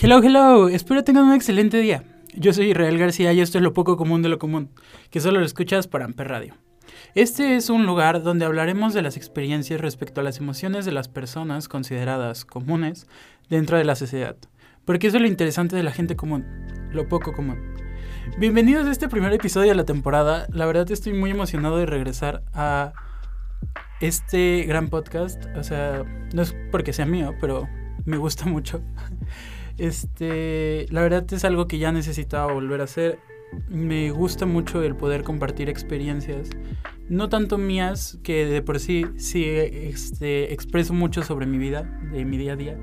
Hello, hello, espero tengan un excelente día. Yo soy Israel García y esto es lo poco común de lo común, que solo lo escuchas por Amper Radio. Este es un lugar donde hablaremos de las experiencias respecto a las emociones de las personas consideradas comunes dentro de la sociedad, porque eso es lo interesante de la gente común, lo poco común. Bienvenidos a este primer episodio de la temporada, la verdad estoy muy emocionado de regresar a este gran podcast, o sea, no es porque sea mío, pero me gusta mucho. Este, la verdad es algo que ya necesitaba volver a hacer. Me gusta mucho el poder compartir experiencias, no tanto mías, que de por sí sí este, expreso mucho sobre mi vida, de mi día a día,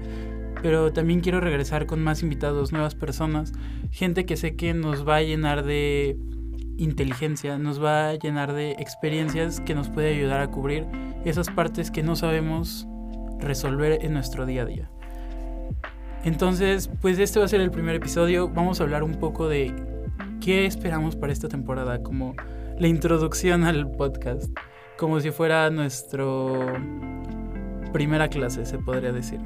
pero también quiero regresar con más invitados, nuevas personas, gente que sé que nos va a llenar de inteligencia, nos va a llenar de experiencias que nos puede ayudar a cubrir esas partes que no sabemos resolver en nuestro día a día. Entonces, pues este va a ser el primer episodio. Vamos a hablar un poco de qué esperamos para esta temporada, como la introducción al podcast, como si fuera nuestro primera clase, se podría decir.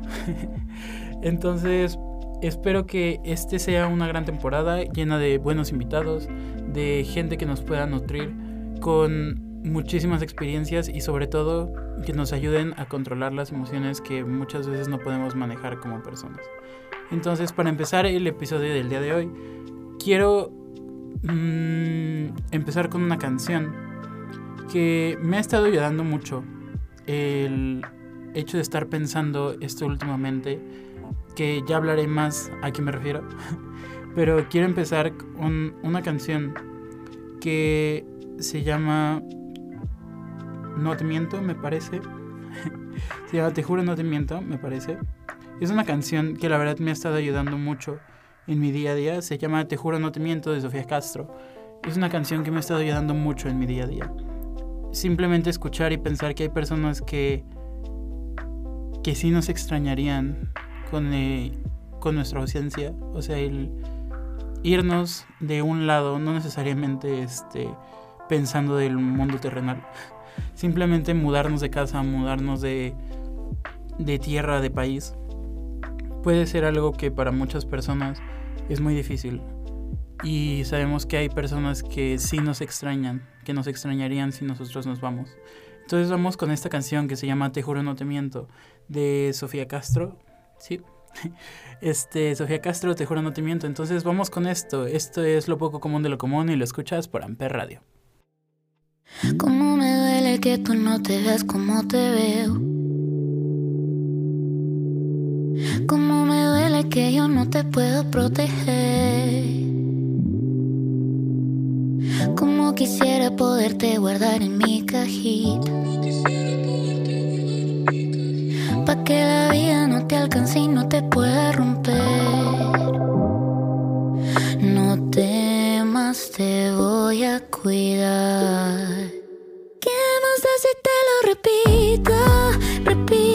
Entonces, espero que este sea una gran temporada llena de buenos invitados, de gente que nos pueda nutrir con muchísimas experiencias y sobre todo que nos ayuden a controlar las emociones que muchas veces no podemos manejar como personas. Entonces, para empezar el episodio del día de hoy, quiero mm, empezar con una canción que me ha estado ayudando mucho. El hecho de estar pensando esto últimamente, que ya hablaré más a qué me refiero, pero quiero empezar con una canción que se llama No te miento, me parece. se llama Te juro no te miento, me parece. Es una canción que la verdad me ha estado ayudando mucho en mi día a día. Se llama Te juro no te miento de Sofía Castro. Es una canción que me ha estado ayudando mucho en mi día a día. Simplemente escuchar y pensar que hay personas que que sí nos extrañarían con, eh, con nuestra ausencia. O sea, el irnos de un lado, no necesariamente este, pensando del mundo terrenal. Simplemente mudarnos de casa, mudarnos de, de tierra, de país puede ser algo que para muchas personas es muy difícil. Y sabemos que hay personas que sí nos extrañan, que nos extrañarían si nosotros nos vamos. Entonces vamos con esta canción que se llama Te juro no te miento, de Sofía Castro. Sí. Este, Sofía Castro, Te juro no te miento. Entonces vamos con esto. Esto es lo poco común de lo común y lo escuchas por Amper Radio. Que tú no te veas como te veo. Cómo me duele que yo no te puedo proteger. Como quisiera poderte guardar en mi cajita. Pa' que la vida no te alcance y no te pueda romper. No temas, te voy a cuidar. ¿Qué más da te lo repito? Repito,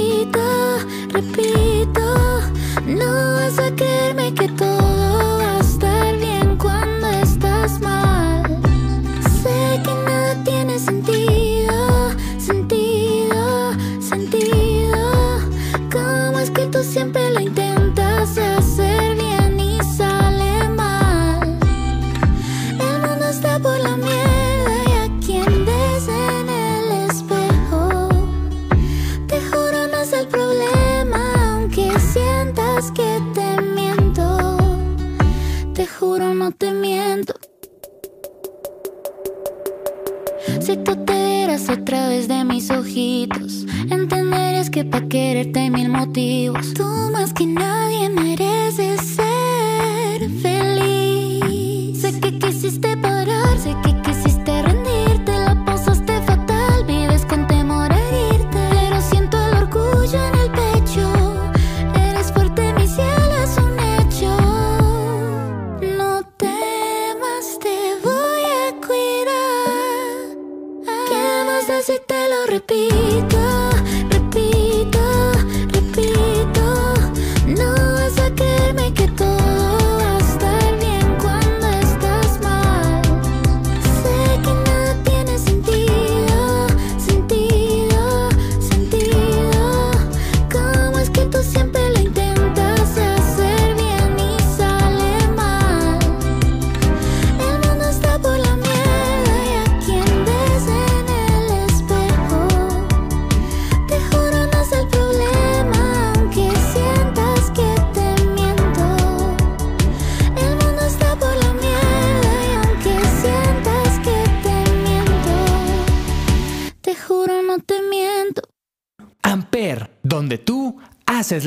te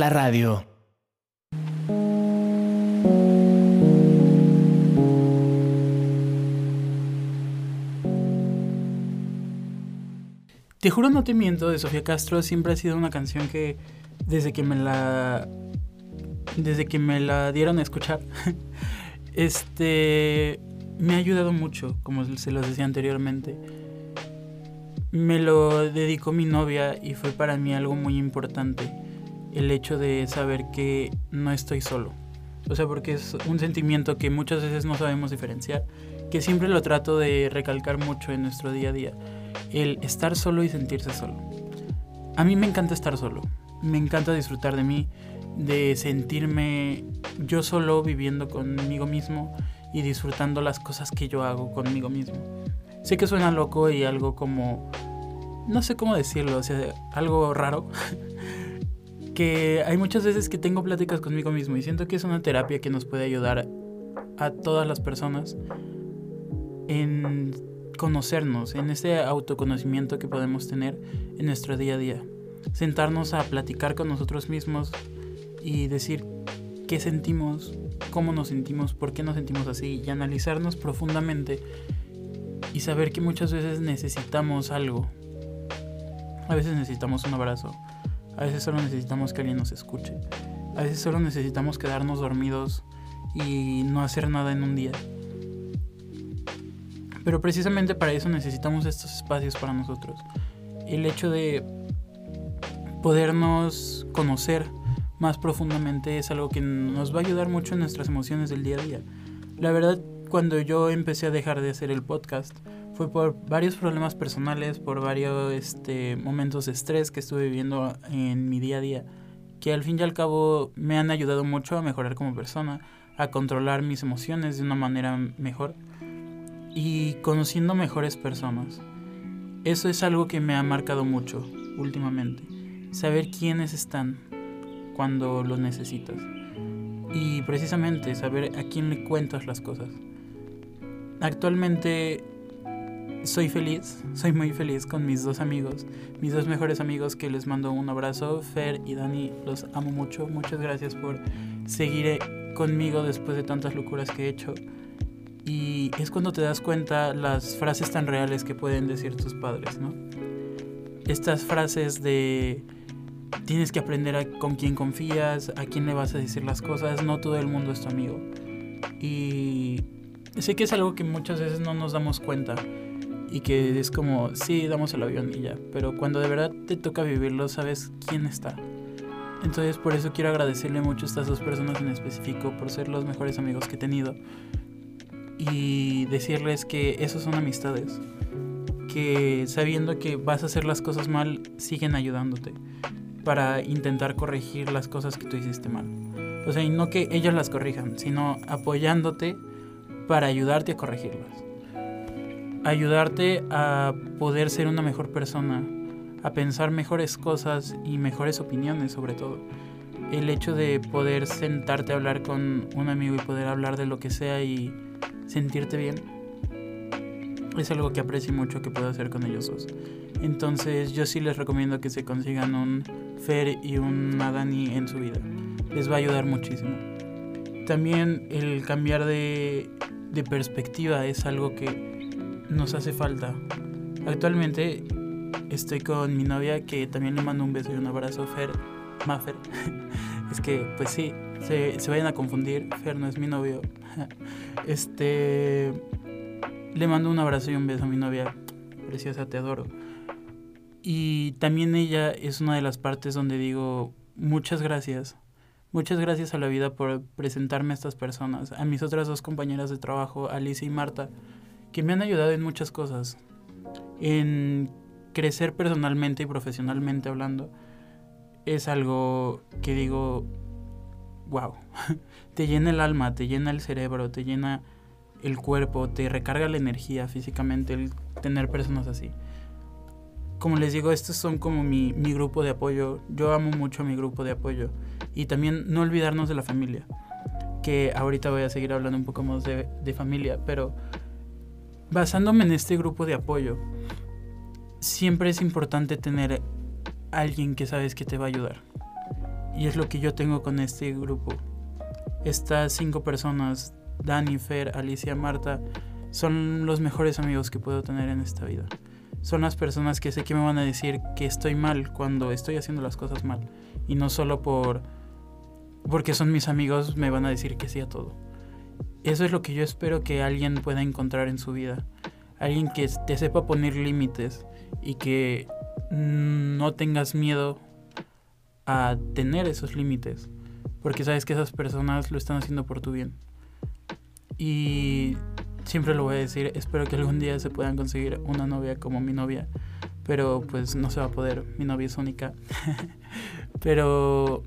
radio. Te juro no te miento de Sofía Castro siempre ha sido una canción que desde que me la desde que me la dieron a escuchar este me ha ayudado mucho, como se los decía anteriormente. Me lo dedicó mi novia y fue para mí algo muy importante el hecho de saber que no estoy solo. O sea, porque es un sentimiento que muchas veces no sabemos diferenciar, que siempre lo trato de recalcar mucho en nuestro día a día el estar solo y sentirse solo. A mí me encanta estar solo, me encanta disfrutar de mí, de sentirme yo solo viviendo conmigo mismo y disfrutando las cosas que yo hago conmigo mismo. Sé que suena loco y algo como, no sé cómo decirlo, o sea, algo raro. que hay muchas veces que tengo pláticas conmigo mismo y siento que es una terapia que nos puede ayudar a todas las personas en conocernos, en ese autoconocimiento que podemos tener en nuestro día a día. Sentarnos a platicar con nosotros mismos y decir qué sentimos, cómo nos sentimos, por qué nos sentimos así y analizarnos profundamente y saber que muchas veces necesitamos algo. A veces necesitamos un abrazo, a veces solo necesitamos que alguien nos escuche, a veces solo necesitamos quedarnos dormidos y no hacer nada en un día. Pero precisamente para eso necesitamos estos espacios para nosotros. El hecho de podernos conocer más profundamente es algo que nos va a ayudar mucho en nuestras emociones del día a día. La verdad, cuando yo empecé a dejar de hacer el podcast, fue por varios problemas personales, por varios este, momentos de estrés que estuve viviendo en mi día a día, que al fin y al cabo me han ayudado mucho a mejorar como persona, a controlar mis emociones de una manera mejor y conociendo mejores personas. Eso es algo que me ha marcado mucho últimamente. Saber quiénes están cuando los necesitas. Y precisamente saber a quién le cuentas las cosas. Actualmente soy feliz, soy muy feliz con mis dos amigos, mis dos mejores amigos que les mando un abrazo, Fer y Dani, los amo mucho, muchas gracias por seguir conmigo después de tantas locuras que he hecho. Y es cuando te das cuenta las frases tan reales que pueden decir tus padres, ¿no? Estas frases de tienes que aprender a con quién confías, a quién le vas a decir las cosas, no todo el mundo es tu amigo. Y sé que es algo que muchas veces no nos damos cuenta y que es como, sí, damos el avión y ya, pero cuando de verdad te toca vivirlo, sabes quién está. Entonces por eso quiero agradecerle mucho a estas dos personas en específico por ser los mejores amigos que he tenido y decirles que esos son amistades, que sabiendo que vas a hacer las cosas mal, siguen ayudándote para intentar corregir las cosas que tú hiciste mal. O sea, y no que ellos las corrijan, sino apoyándote para ayudarte a corregirlas. Ayudarte a poder ser una mejor persona, a pensar mejores cosas y mejores opiniones sobre todo. El hecho de poder sentarte a hablar con un amigo y poder hablar de lo que sea y sentirte bien es algo que aprecio mucho que puedo hacer con ellos dos. Entonces yo sí les recomiendo que se consigan un Fer y un Dani en su vida. Les va a ayudar muchísimo. También el cambiar de, de perspectiva es algo que nos hace falta. Actualmente estoy con mi novia que también le mando un beso y un abrazo, Fer, Mafer. es que, pues sí, se, se vayan a confundir. Fer no es mi novio. este. Le mando un abrazo y un beso a mi novia. Preciosa, te adoro. Y también ella es una de las partes donde digo muchas gracias. Muchas gracias a la vida por presentarme a estas personas, a mis otras dos compañeras de trabajo, Alicia y Marta, que me han ayudado en muchas cosas. En crecer personalmente y profesionalmente hablando, es algo que digo, wow, te llena el alma, te llena el cerebro, te llena el cuerpo, te recarga la energía físicamente el tener personas así. Como les digo, estos son como mi, mi grupo de apoyo. Yo amo mucho a mi grupo de apoyo. Y también no olvidarnos de la familia. Que ahorita voy a seguir hablando un poco más de, de familia. Pero basándome en este grupo de apoyo, siempre es importante tener alguien que sabes que te va a ayudar. Y es lo que yo tengo con este grupo. Estas cinco personas Dani, Fer, Alicia, Marta, son los mejores amigos que puedo tener en esta vida. Son las personas que sé que me van a decir que estoy mal cuando estoy haciendo las cosas mal. Y no solo por porque son mis amigos me van a decir que sí a todo. Eso es lo que yo espero que alguien pueda encontrar en su vida. Alguien que te sepa poner límites y que no tengas miedo a tener esos límites. Porque sabes que esas personas lo están haciendo por tu bien. Y siempre lo voy a decir, espero que algún día se puedan conseguir una novia como mi novia, pero pues no se va a poder, mi novia es única. pero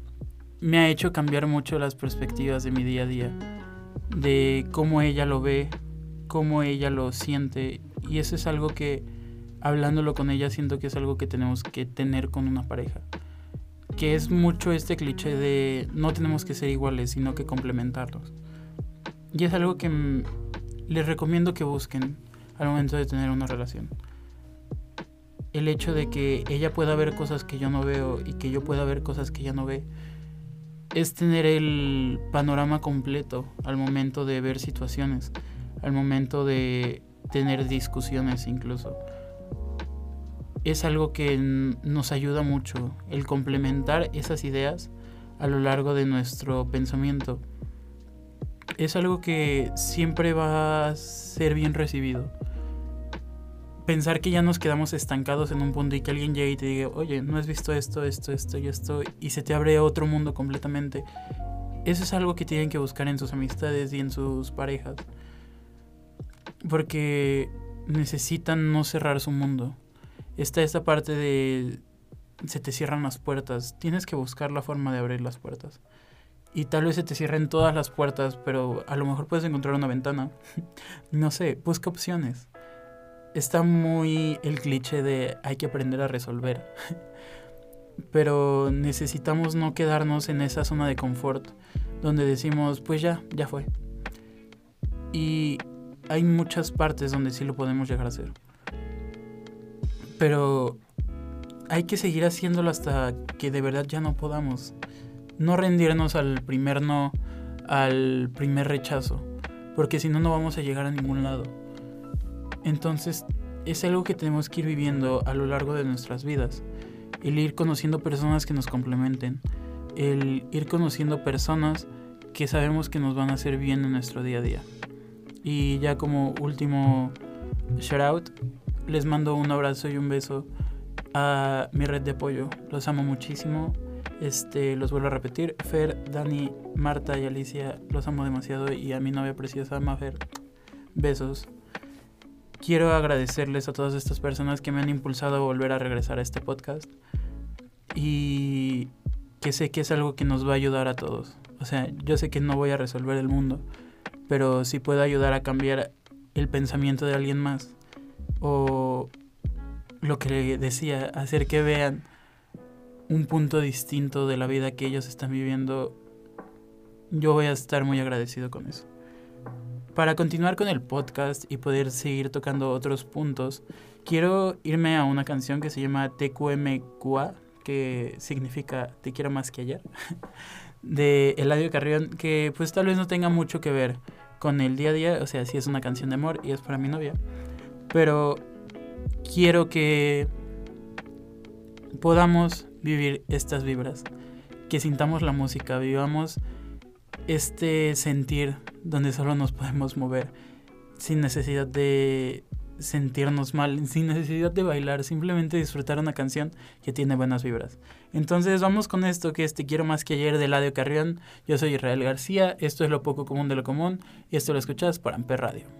me ha hecho cambiar mucho las perspectivas de mi día a día, de cómo ella lo ve, cómo ella lo siente, y eso es algo que hablándolo con ella siento que es algo que tenemos que tener con una pareja. Que es mucho este cliché de no tenemos que ser iguales, sino que complementarlos. Y es algo que les recomiendo que busquen al momento de tener una relación. El hecho de que ella pueda ver cosas que yo no veo y que yo pueda ver cosas que ella no ve es tener el panorama completo al momento de ver situaciones, al momento de tener discusiones incluso. Es algo que nos ayuda mucho, el complementar esas ideas a lo largo de nuestro pensamiento es algo que siempre va a ser bien recibido. Pensar que ya nos quedamos estancados en un punto y que alguien llegue y te diga, oye, no has visto esto, esto, esto y esto, y se te abre otro mundo completamente. Eso es algo que tienen que buscar en sus amistades y en sus parejas. Porque necesitan no cerrar su mundo. Está esta parte de se te cierran las puertas. Tienes que buscar la forma de abrir las puertas y tal vez se te cierren todas las puertas, pero a lo mejor puedes encontrar una ventana. no sé, busca opciones. Está muy el cliché de hay que aprender a resolver. pero necesitamos no quedarnos en esa zona de confort donde decimos, pues ya, ya fue. Y hay muchas partes donde sí lo podemos llegar a hacer. Pero hay que seguir haciéndolo hasta que de verdad ya no podamos no rendirnos al primer no, al primer rechazo, porque si no, no vamos a llegar a ningún lado. Entonces, es algo que tenemos que ir viviendo a lo largo de nuestras vidas. El ir conociendo personas que nos complementen. El ir conociendo personas que sabemos que nos van a hacer bien en nuestro día a día. Y ya como último shout out, les mando un abrazo y un beso a mi red de apoyo. Los amo muchísimo. Este, los vuelvo a repetir, Fer, Dani, Marta y Alicia, los amo demasiado y a mi novia preciosa, Mafer, besos. Quiero agradecerles a todas estas personas que me han impulsado a volver a regresar a este podcast y que sé que es algo que nos va a ayudar a todos. O sea, yo sé que no voy a resolver el mundo, pero sí puedo ayudar a cambiar el pensamiento de alguien más o lo que le decía, hacer que vean un punto distinto de la vida que ellos están viviendo, yo voy a estar muy agradecido con eso. Para continuar con el podcast y poder seguir tocando otros puntos, quiero irme a una canción que se llama TQMQA, que significa Te quiero más que ayer, de Eladio Carrión, que pues tal vez no tenga mucho que ver con el día a día, o sea, sí es una canción de amor y es para mi novia, pero quiero que podamos vivir estas vibras, que sintamos la música, vivamos este sentir donde solo nos podemos mover sin necesidad de sentirnos mal, sin necesidad de bailar, simplemente disfrutar una canción que tiene buenas vibras. Entonces vamos con esto que es Te quiero más que ayer de Ladio Carrión. Yo soy Israel García, esto es lo poco común de lo común y esto lo escuchas por Amper Radio.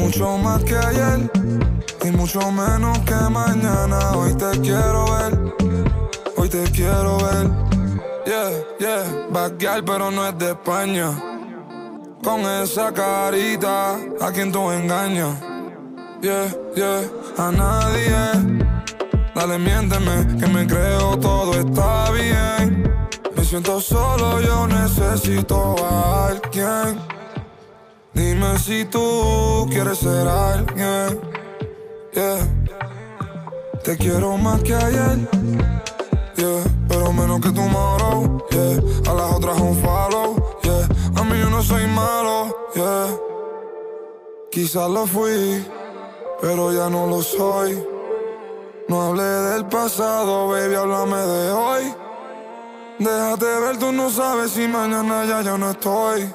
Mucho más que ayer y mucho menos que mañana. Hoy te quiero ver, hoy te quiero ver. Yeah, yeah, backyard pero no es de España. Con esa carita, a quien tú engañas. Yeah, yeah, a nadie. Dale, miénteme, que me creo todo está bien. Me siento solo, yo necesito a alguien. Dime si tú quieres ser alguien. Yeah. Te quiero más que ayer. Yeah. Pero menos que tomorrow. Yeah. A las otras un follow. Yeah. A mí yo no soy malo. Yeah. Quizás lo fui, pero ya no lo soy. No hablé del pasado, baby, háblame de hoy. Déjate ver, tú no sabes si mañana ya yo no estoy.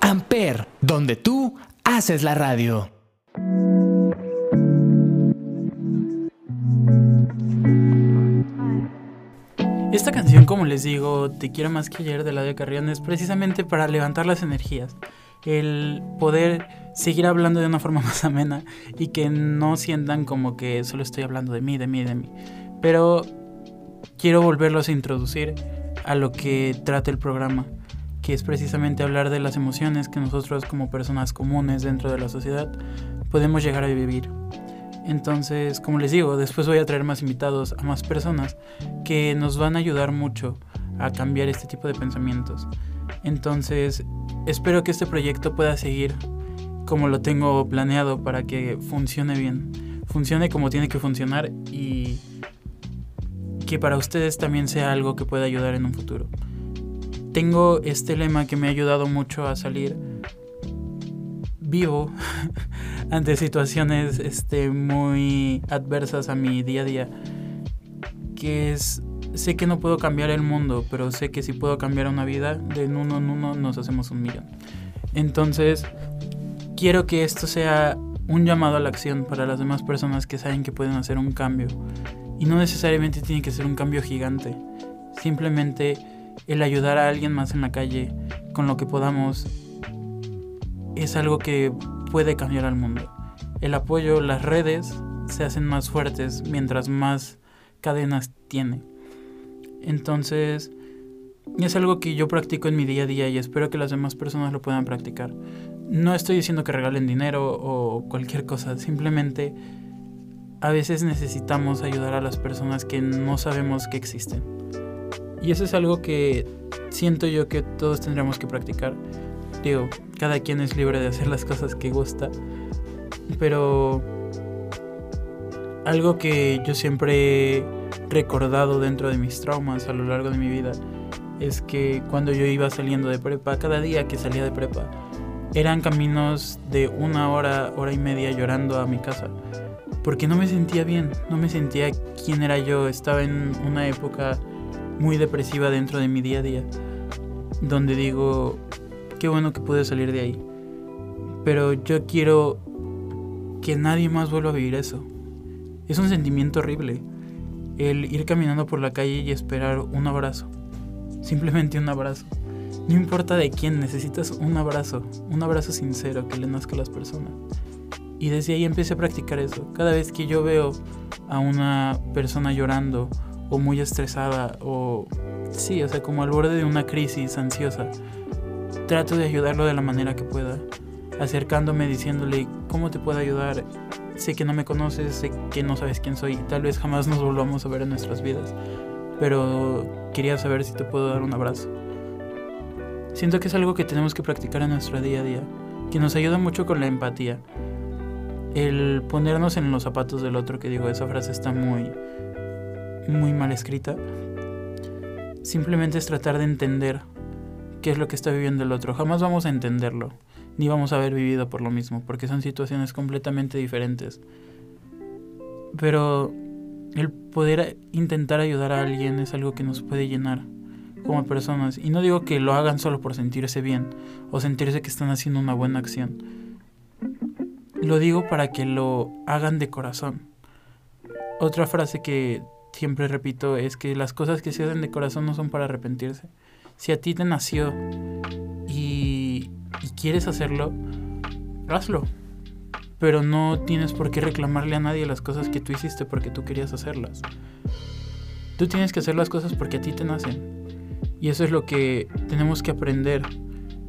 Amper, donde tú haces la radio. Esta canción, como les digo, Te quiero más que ayer de Ladio Carrión es precisamente para levantar las energías. El poder seguir hablando de una forma más amena y que no sientan como que solo estoy hablando de mí, de mí, de mí. Pero quiero volverlos a introducir a lo que trata el programa, que es precisamente hablar de las emociones que nosotros como personas comunes dentro de la sociedad podemos llegar a vivir. Entonces, como les digo, después voy a traer más invitados a más personas que nos van a ayudar mucho a cambiar este tipo de pensamientos. Entonces, espero que este proyecto pueda seguir como lo tengo planeado para que funcione bien. Funcione como tiene que funcionar y que para ustedes también sea algo que pueda ayudar en un futuro. Tengo este lema que me ha ayudado mucho a salir vivo ante situaciones este, muy adversas a mi día a día. Que es, sé que no puedo cambiar el mundo, pero sé que si puedo cambiar una vida, de uno en uno nos hacemos un millón. Entonces, quiero que esto sea un llamado a la acción para las demás personas que saben que pueden hacer un cambio. Y no necesariamente tiene que ser un cambio gigante. Simplemente el ayudar a alguien más en la calle con lo que podamos es algo que puede cambiar al mundo. El apoyo, las redes se hacen más fuertes mientras más cadenas tiene. Entonces, es algo que yo practico en mi día a día y espero que las demás personas lo puedan practicar. No estoy diciendo que regalen dinero o cualquier cosa, simplemente a veces necesitamos ayudar a las personas que no sabemos que existen. Y eso es algo que siento yo que todos tendríamos que practicar. Digo, cada quien es libre de hacer las cosas que gusta, pero algo que yo siempre he recordado dentro de mis traumas a lo largo de mi vida es que cuando yo iba saliendo de prepa, cada día que salía de prepa, eran caminos de una hora, hora y media llorando a mi casa. Porque no me sentía bien, no me sentía quién era yo. Estaba en una época muy depresiva dentro de mi día a día. Donde digo, qué bueno que pude salir de ahí. Pero yo quiero que nadie más vuelva a vivir eso. Es un sentimiento horrible. El ir caminando por la calle y esperar un abrazo. Simplemente un abrazo. No importa de quién, necesitas un abrazo. Un abrazo sincero que le nazca a las personas. Y desde ahí empecé a practicar eso. Cada vez que yo veo a una persona llorando o muy estresada o sí, o sea, como al borde de una crisis ansiosa, trato de ayudarlo de la manera que pueda, acercándome diciéndole cómo te puedo ayudar. Sé que no me conoces, sé que no sabes quién soy, tal vez jamás nos volvamos a ver en nuestras vidas, pero quería saber si te puedo dar un abrazo. Siento que es algo que tenemos que practicar en nuestro día a día, que nos ayuda mucho con la empatía el ponernos en los zapatos del otro, que digo, esa frase está muy, muy mal escrita. Simplemente es tratar de entender qué es lo que está viviendo el otro. Jamás vamos a entenderlo, ni vamos a haber vivido por lo mismo, porque son situaciones completamente diferentes. Pero el poder intentar ayudar a alguien es algo que nos puede llenar como personas. Y no digo que lo hagan solo por sentirse bien o sentirse que están haciendo una buena acción lo digo para que lo hagan de corazón. Otra frase que siempre repito es que las cosas que se hacen de corazón no son para arrepentirse. Si a ti te nació y, quieres hacerlo, hazlo. Pero no tienes por qué reclamarle a nadie las cosas que tú hiciste porque tú querías hacerlas. Tú tienes que hacer las cosas porque a ti te nacen. Y eso es lo que tenemos que aprender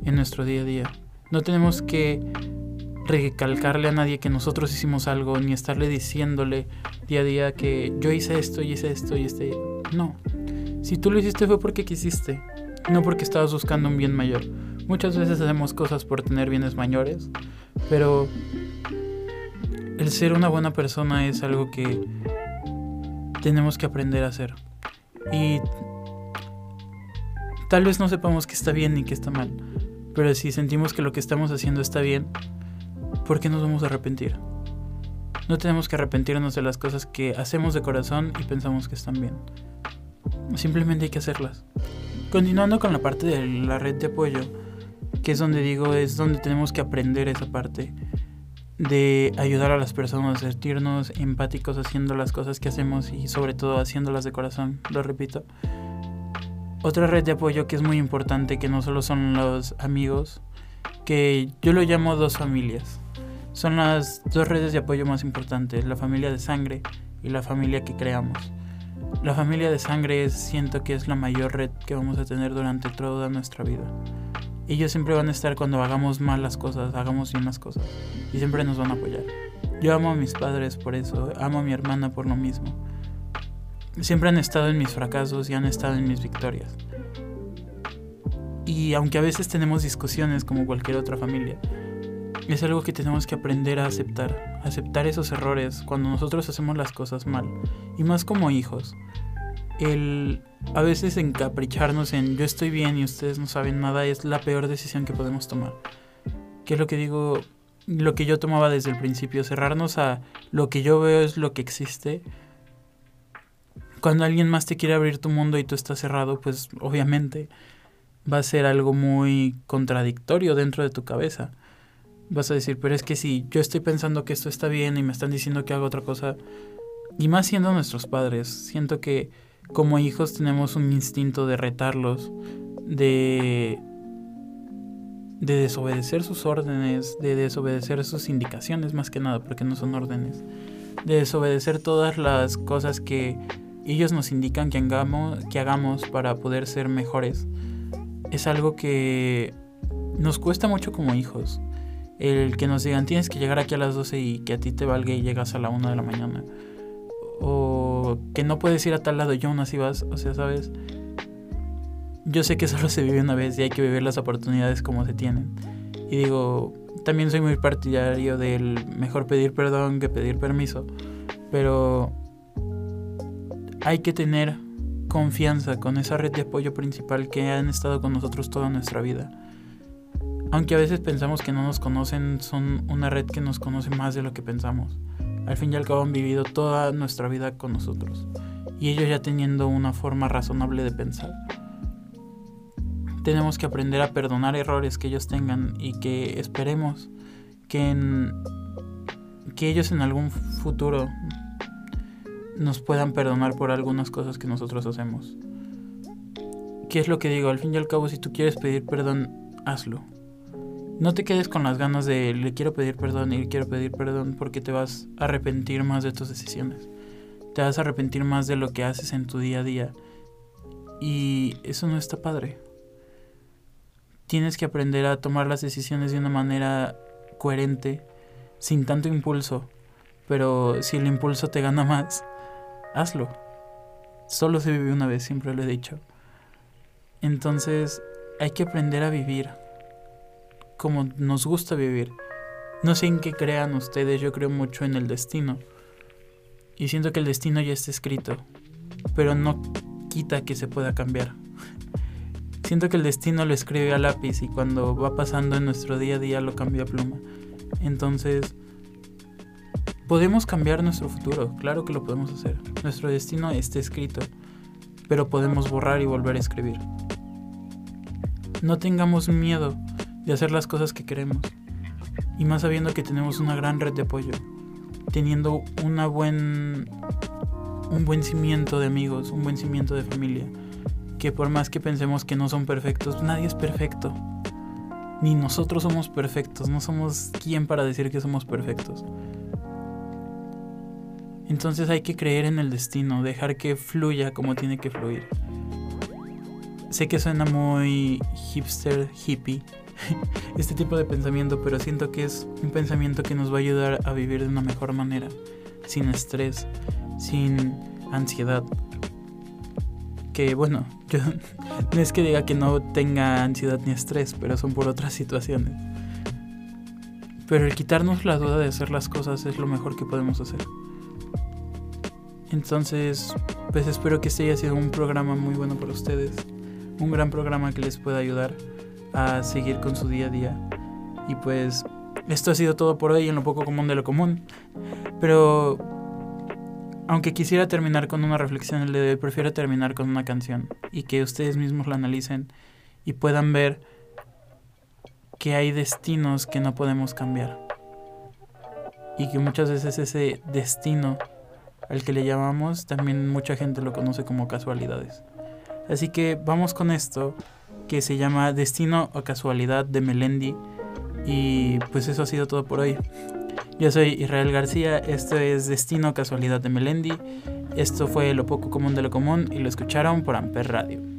en nuestro día a día. No tenemos que recalcarle a nadie que nosotros hicimos algo, ni estarle diciéndole día a día que yo hice esto y hice esto y este. No. Si tú lo hiciste fue porque quisiste, no porque estabas buscando un bien mayor. Muchas veces hacemos cosas por tener bienes mayores, pero el ser una buena persona es algo que tenemos que aprender a hacer. Y tal vez no sepamos que está bien ni que está mal, pero si sentimos que lo que estamos haciendo está bien, ¿por qué nos vamos a arrepentir? No tenemos que arrepentirnos de las cosas que hacemos de corazón y pensamos que están bien. Simplemente hay que hacerlas. Continuando con la parte de la red de apoyo, que es donde digo, es donde tenemos que aprender esa parte de ayudar a las personas, a sentirnos empáticos haciendo las cosas que hacemos y sobre todo haciéndolas de corazón, lo repito. Otra red de apoyo que es muy importante, que no solo son los amigos, que yo lo llamo dos familias son las dos redes de apoyo más importantes, la familia de sangre y la familia que creamos. La familia de sangre siento que es la mayor red que vamos a tener durante toda nuestra vida. Ellos siempre van a estar cuando hagamos mal las cosas, hagamos bien las cosas. Y siempre nos van a apoyar. Yo amo a mis padres por eso, amo a mi hermana por lo mismo. Siempre han estado en mis fracasos y han estado en mis victorias. Y aunque a veces tenemos discusiones como cualquier otra familia, es algo que tenemos que aprender a aceptar, aceptar esos errores cuando nosotros hacemos las cosas mal, y más como hijos. El a veces encapricharnos en yo estoy bien y ustedes no saben nada es la peor decisión que podemos tomar. Que es lo que digo, lo que yo tomaba desde el principio, cerrarnos a lo que yo veo es lo que existe. Cuando alguien más te quiere abrir tu mundo y tú estás cerrado, pues obviamente va a ser algo muy contradictorio dentro de tu cabeza vas a decir, pero es que si yo estoy pensando que esto está bien y me están diciendo que hago otra cosa, y más siendo nuestros padres, siento que como hijos tenemos un instinto de retarlos, de de desobedecer sus órdenes, de desobedecer sus indicaciones más que nada, porque no son órdenes, de desobedecer todas las cosas que ellos nos indican que hagamos, que hagamos para poder ser mejores. Es algo que nos cuesta mucho como hijos el que nos digan tienes que llegar aquí a las 12 y que a ti te valga y llegas a la 1 de la mañana. O que no puedes ir a tal lado y aún así vas, o sea, ¿sabes? yo sé que solo se vive una vez y hay que vivir las oportunidades como se tienen. Y digo, también soy muy partidario del mejor pedir perdón que pedir permiso, pero hay que tener confianza con esa red de apoyo principal que han estado con nosotros toda nuestra vida. Aunque a veces pensamos que no nos conocen, son una red que nos conoce más de lo que pensamos. Al fin y al cabo han vivido toda nuestra vida con nosotros. Y ellos ya teniendo una forma razonable de pensar. Tenemos que aprender a perdonar errores que ellos tengan y que esperemos que, en, que ellos en algún futuro nos puedan perdonar por algunas cosas que nosotros hacemos. ¿Qué es lo que digo? Al fin y al cabo, si tú quieres pedir perdón, hazlo. No te quedes con las ganas de le quiero pedir perdón y le quiero pedir perdón porque te vas a arrepentir más de tus decisiones. Te vas a arrepentir más de lo que haces en tu día a día. Y eso no está padre. Tienes que aprender a tomar las decisiones de una manera coherente, sin tanto impulso. Pero si el impulso te gana más, hazlo. Solo se vive una vez, siempre lo he dicho. Entonces hay que aprender a vivir como nos gusta vivir. No sé en qué crean ustedes, yo creo mucho en el destino. Y siento que el destino ya está escrito, pero no quita que se pueda cambiar. Siento que el destino lo escribe a lápiz y cuando va pasando en nuestro día a día lo cambia a pluma. Entonces, Podemos cambiar nuestro futuro, claro que lo podemos hacer. Nuestro destino está escrito, pero podemos borrar y volver a escribir. No tengamos miedo de hacer las cosas que queremos, y más sabiendo que tenemos una gran red de apoyo, teniendo una buen, un buen cimiento de amigos, un buen cimiento de familia, que por más que pensemos que no son perfectos, nadie es perfecto. Ni nosotros somos perfectos, no somos quien para decir que somos perfectos. Entonces hay que creer en el destino, dejar que fluya como tiene que fluir. Sé que suena muy hipster, hippie, este tipo de pensamiento, pero siento que es un pensamiento que nos va a ayudar a vivir de una mejor manera, sin estrés, sin ansiedad. Que bueno, yo no es que diga que no tenga ansiedad ni estrés, pero son por otras situaciones. Pero el quitarnos la duda de hacer las cosas es lo mejor que podemos hacer. Entonces, pues espero que este haya sido un programa muy bueno para ustedes. Un gran programa que les pueda ayudar a seguir con su día a día. Y pues esto ha sido todo por hoy en lo poco común de lo común. Pero aunque quisiera terminar con una reflexión el prefiero terminar con una canción y que ustedes mismos la analicen y puedan ver que hay destinos que no podemos cambiar. Y que muchas veces ese destino al que le llamamos, también mucha gente lo conoce como casualidades. Así que vamos con esto que se llama Destino o Casualidad de Melendi. Y pues eso ha sido todo por hoy. Yo soy Israel García, esto es Destino o Casualidad de Melendi. Esto fue Lo Poco Común de lo Común y lo escucharon por Amper Radio.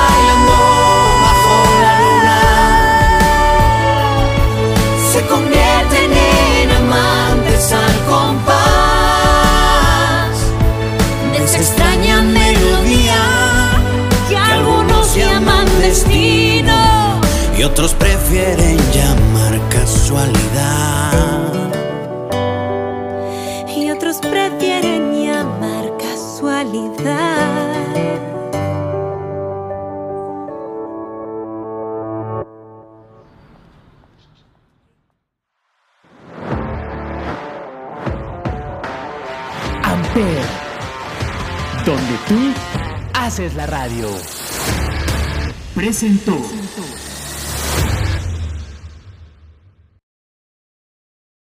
y otros prefieren llamar casualidad. Y otros prefieren llamar casualidad. Amper, donde tú haces la radio. Presentó.